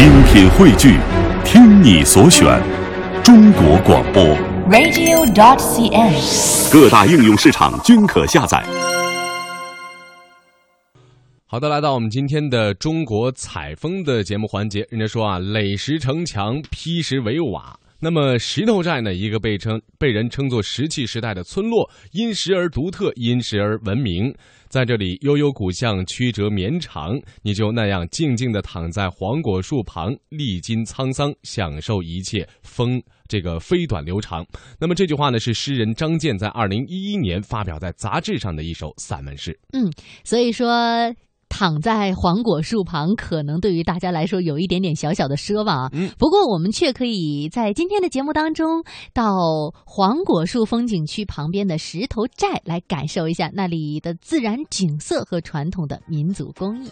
精品汇聚，听你所选，中国广播。radio.dot.cn，。各大应用市场均可下载。好的，来到我们今天的中国采风的节目环节。人家说啊，垒石成墙，劈石为瓦。那么石头寨呢，一个被称被人称作石器时代的村落，因石而独特，因石而闻名。在这里，悠悠古巷，曲折绵长，你就那样静静地躺在黄果树旁，历经沧桑，享受一切风这个飞短流长。那么这句话呢，是诗人张健在二零一一年发表在杂志上的一首散文诗。嗯，所以说。躺在黄果树旁，可能对于大家来说有一点点小小的奢望啊。嗯，不过我们却可以在今天的节目当中，到黄果树风景区旁边的石头寨来感受一下那里的自然景色和传统的民族工艺。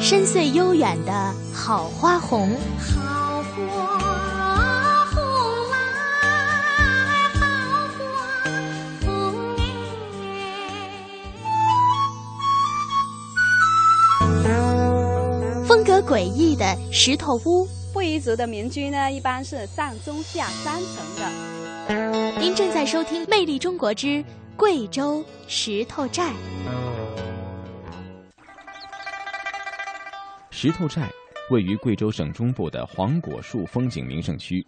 深邃悠远的好花红，诡异的石头屋。布依族的民居呢，一般是上中下三层的。您正在收听《魅力中国之贵州石头寨》。石头寨位于贵州省中部的黄果树风景名胜区，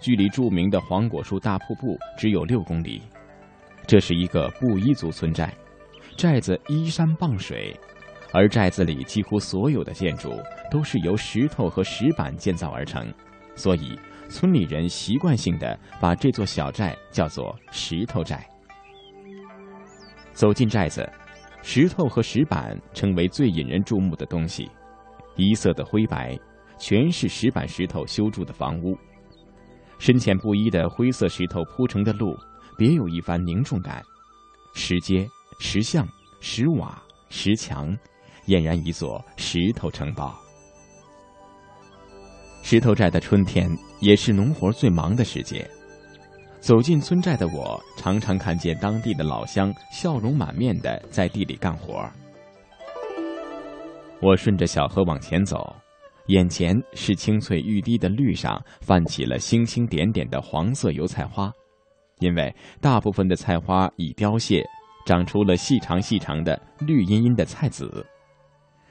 距离著名的黄果树大瀑布只有六公里。这是一个布依族村寨，寨子依山傍水，而寨子里几乎所有的建筑都是由石头和石板建造而成，所以村里人习惯性的把这座小寨叫做石头寨。走进寨子，石头和石板成为最引人注目的东西。一色的灰白，全是石板石头修筑的房屋。深浅不一的灰色石头铺成的路，别有一番凝重感。石阶、石像、石瓦、石墙，俨然一座石头城堡。石头寨的春天也是农活最忙的时节。走进村寨的我，常常看见当地的老乡笑容满面的在地里干活。我顺着小河往前走，眼前是青翠欲滴的绿上泛起了星星点点的黄色油菜花，因为大部分的菜花已凋谢，长出了细长细长的绿茵茵的菜籽。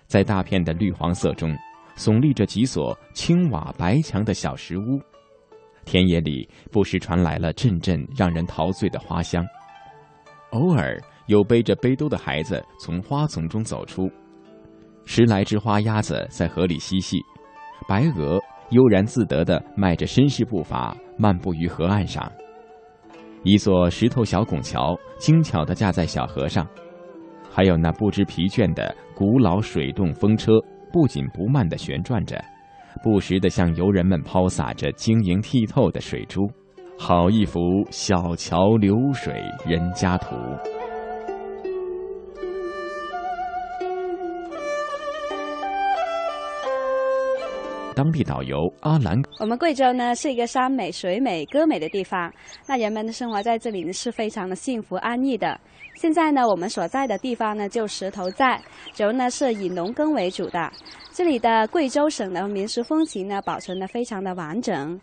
在大片的绿黄色中，耸立着几所青瓦白墙的小石屋。田野里不时传来了阵阵让人陶醉的花香，偶尔有背着背兜的孩子从花丛中走出。十来只花鸭子在河里嬉戏，白鹅悠然自得地迈着绅士步伐漫步于河岸上。一座石头小拱桥精巧地架在小河上，还有那不知疲倦的古老水动风车不紧不慢地旋转着，不时地向游人们抛洒着晶莹剔透的水珠，好一幅小桥流水人家图。当地导游阿兰，我们贵州呢是一个山美、水美、歌美的地方，那人们的生活在这里呢是非常的幸福安逸的。现在呢，我们所在的地方呢就石头寨，主要呢是以农耕为主的。这里的贵州省的民俗风情呢保存的非常的完整。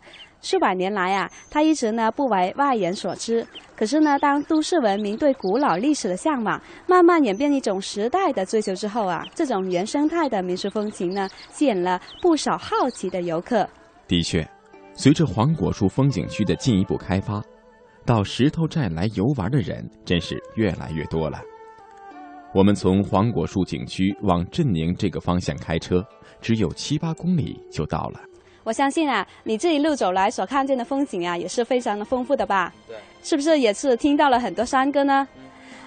数百年来啊，它一直呢不为外人所知。可是呢，当都市文明对古老历史的向往慢慢演变一种时代的追求之后啊，这种原生态的民俗风情呢，吸引了不少好奇的游客。的确，随着黄果树风景区的进一步开发，到石头寨来游玩的人真是越来越多了。我们从黄果树景区往镇宁这个方向开车，只有七八公里就到了。我相信啊，你这一路走来所看见的风景啊，也是非常的丰富的吧？对，是不是也是听到了很多山歌呢？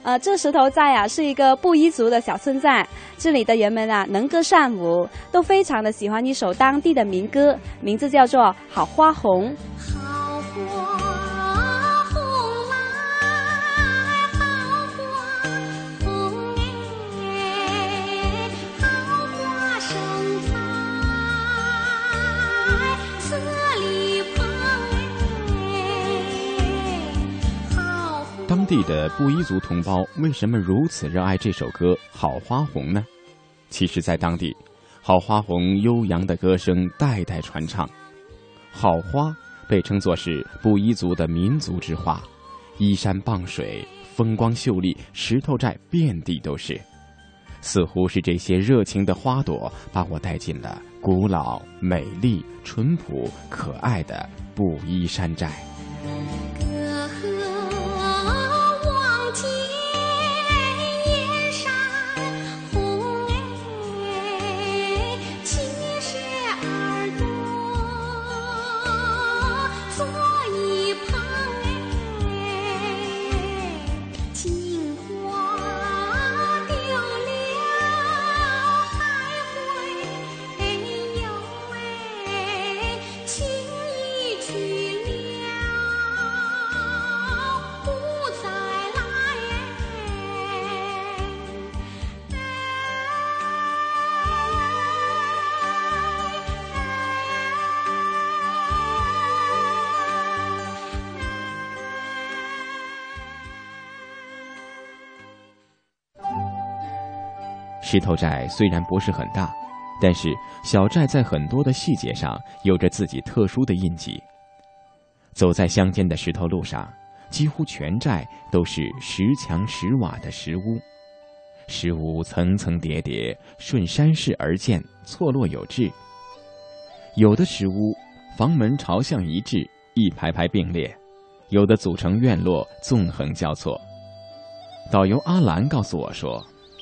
呃，这石头寨啊是一个布依族的小村寨，这里的人们啊能歌善舞，都非常的喜欢一首当地的民歌，名字叫做《好花红》。地的布依族同胞为什么如此热爱这首歌《好花红》呢？其实，在当地，《好花红》悠扬的歌声代代传唱，《好花》被称作是布依族的民族之花，依山傍水，风光秀丽，石头寨遍地都是。似乎是这些热情的花朵把我带进了古老、美丽、淳朴、可爱的布依山寨。石头寨虽然不是很大，但是小寨在很多的细节上有着自己特殊的印记。走在乡间的石头路上，几乎全寨都是石墙石瓦的石屋，石屋层层叠叠，顺山势而建，错落有致。有的石屋房门朝向一致，一排排并列；有的组成院落，纵横交错。导游阿兰告诉我说。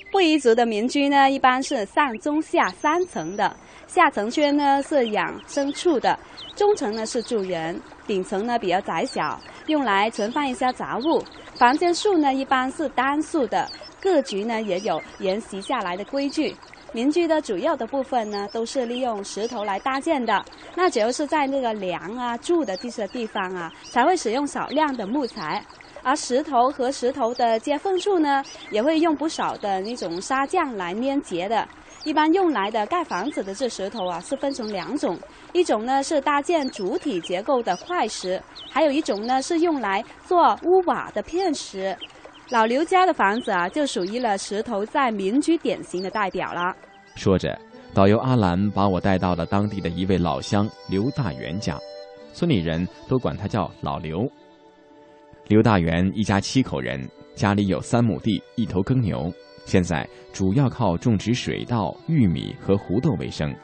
布依族的民居呢，一般是上中下三层的，下层圈呢是养牲畜的，中层呢是住人，顶层呢比较窄小，用来存放一些杂物。房间数呢一般是单数的，各局呢也有沿袭下来的规矩。民居的主要的部分呢，都是利用石头来搭建的。那只要是在那个梁啊、柱的这些地方啊，才会使用少量的木材。而石头和石头的接缝处呢，也会用不少的那种砂浆来粘结的。一般用来的盖房子的这石头啊，是分成两种，一种呢是搭建主体结构的块石，还有一种呢是用来做屋瓦的片石。老刘家的房子啊，就属于了石头寨民居典型的代表了。说着，导游阿兰把我带到了当地的一位老乡刘大元家，村里人都管他叫老刘。刘大元一家七口人，家里有三亩地，一头耕牛，现在主要靠种植水稻、玉米和胡豆为生，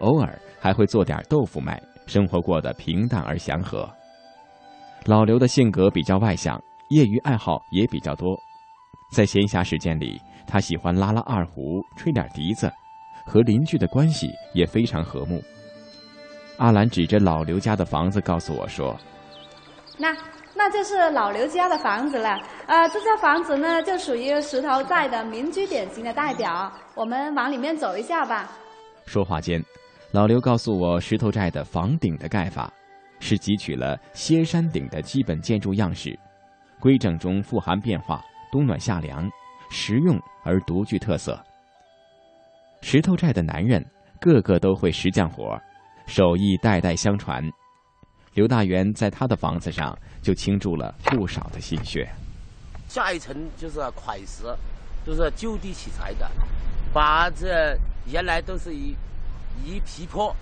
偶尔还会做点豆腐卖，生活过得平淡而祥和。老刘的性格比较外向，业余爱好也比较多，在闲暇时间里，他喜欢拉拉二胡，吹点笛子，和邻居的关系也非常和睦。阿兰指着老刘家的房子告诉我说：“那。”那就是老刘家的房子了，呃，这套房子呢就属于石头寨的民居典型的代表。我们往里面走一下吧。说话间，老刘告诉我，石头寨的房顶的盖法是汲取了歇山顶的基本建筑样式，规整中富含变化，冬暖夏凉，实用而独具特色。石头寨的男人个个都会石匠活，手艺代代相传。刘大元在他的房子上就倾注了不少的心血。下一层就是块石，都是就地取材的，把这原来都是一一皮坡，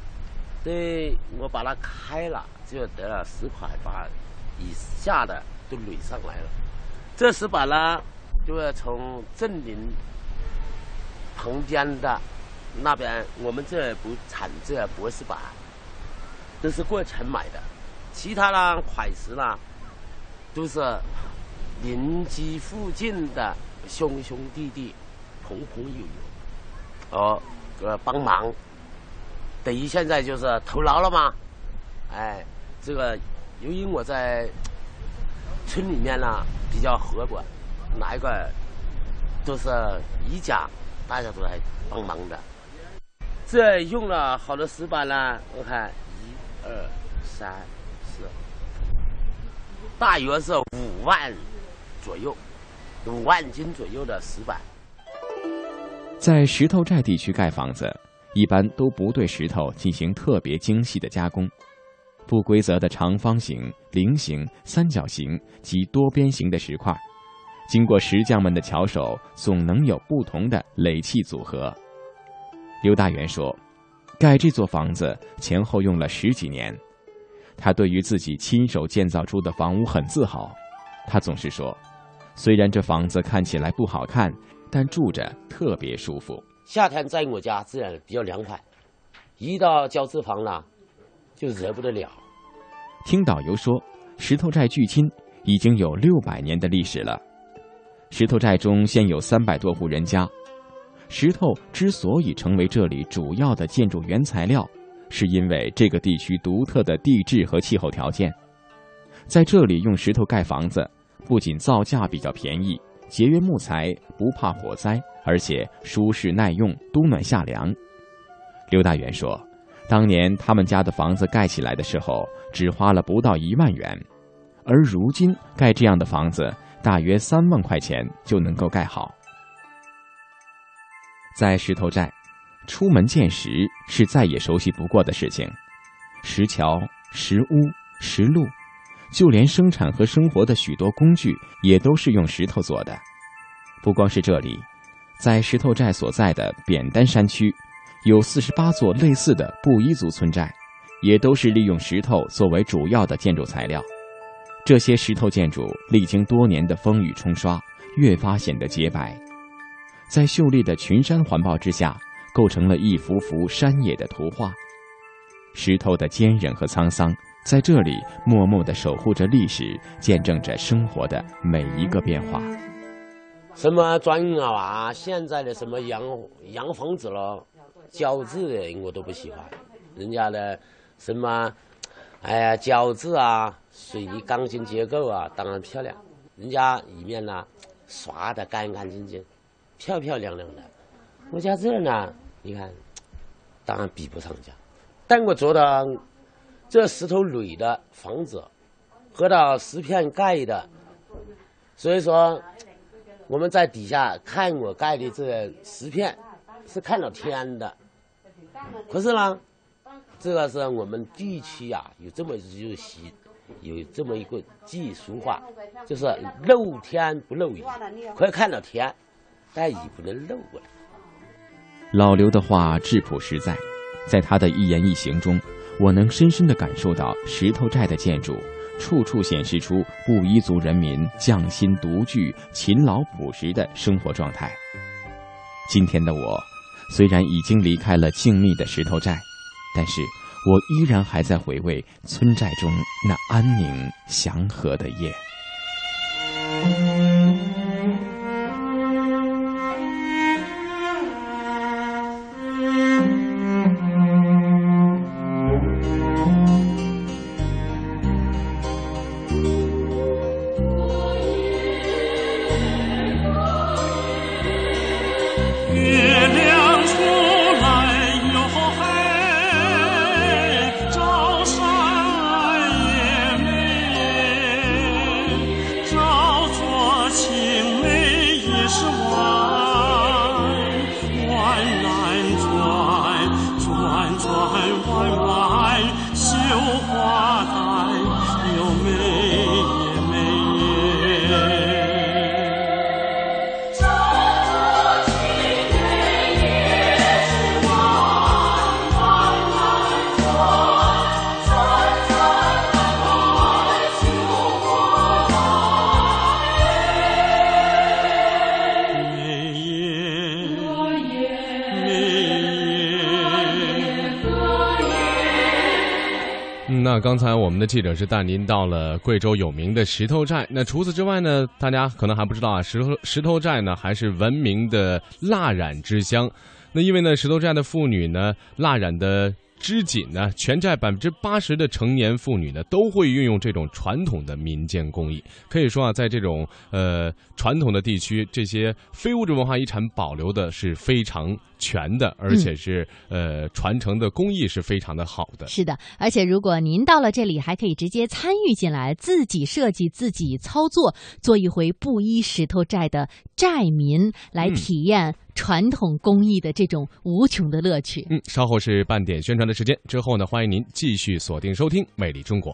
对我把它开了，就得了石块，把以下的都垒上来了。这石板呢，就是从镇林旁边的那边，我们这不产这博士板，都是过城买的。其他呢，块石呢，都是邻居附近的兄兄弟弟、朋朋友友，哦，呃，帮忙。等于现在就是投牢了嘛，哎，这个由于我在村里面呢比较和管，哪一个都是一家，大家都来帮忙的。这用了好多石板呢，我看一二三。大约是五万左右，五万斤左右的石板。在石头寨地区盖房子，一般都不对石头进行特别精细的加工。不规则的长方形、菱形、三角形及多边形的石块，经过石匠们的巧手，总能有不同的垒砌组合。刘大元说：“盖这座房子前后用了十几年，他对于自己亲手建造出的房屋很自豪。他总是说，虽然这房子看起来不好看，但住着特别舒服。夏天在我家自然比较凉快，一到交资房了，就热不得了。听导游说，石头寨聚亲已经有六百年的历史了。”石头寨中现有三百多户人家。石头之所以成为这里主要的建筑原材料，是因为这个地区独特的地质和气候条件。在这里用石头盖房子，不仅造价比较便宜，节约木材，不怕火灾，而且舒适耐用，冬暖夏凉。刘大元说，当年他们家的房子盖起来的时候，只花了不到一万元，而如今盖这样的房子。大约三万块钱就能够盖好。在石头寨，出门见石是再也熟悉不过的事情。石桥、石屋、石路，就连生产和生活的许多工具也都是用石头做的。不光是这里，在石头寨所在的扁担山区，有四十八座类似的布依族村寨，也都是利用石头作为主要的建筑材料。这些石头建筑历经多年的风雨冲刷，越发显得洁白，在秀丽的群山环抱之下，构成了一幅幅山野的图画。石头的坚韧和沧桑，在这里默默地守护着历史，见证着生活的每一个变化。什么砖瓦啊，现在的什么洋洋房子了，胶质的我都不喜欢，人家的什么。哎呀，胶质啊，水泥钢筋结构啊，当然漂亮。人家里面呢，刷的干干净净，漂漂亮亮的。我家这儿呢，你看，当然比不上家。但我觉得这石头垒的房子，和到石片盖的，所以说我们在底下看我盖的这石片，是看到天的。可是呢。这个是我们地区呀，有这么一句习，有这么一个技术话，就是露天不露雨，可以看到天，但雨不能漏过来。老刘的话质朴实在，在他的一言一行中，我能深深的感受到石头寨的建筑，处处显示出布依族人民匠心独具、勤劳朴实的生活状态。今天的我，虽然已经离开了静谧的石头寨。但是我依然还在回味村寨中那安宁祥和的夜。刚才我们的记者是带您到了贵州有名的石头寨。那除此之外呢，大家可能还不知道啊，石头石头寨呢还是闻名的蜡染之乡。那因为呢，石头寨的妇女呢，蜡染的。织锦呢，全寨百分之八十的成年妇女呢，都会运用这种传统的民间工艺。可以说啊，在这种呃传统的地区，这些非物质文化遗产保留的是非常全的，而且是呃传承的工艺是非常的好的。是的，而且如果您到了这里，还可以直接参与进来，自己设计、自己操作，做一回布衣石头寨的寨民，来体验。传统工艺的这种无穷的乐趣。嗯，稍后是半点宣传的时间，之后呢，欢迎您继续锁定收听《魅力中国》。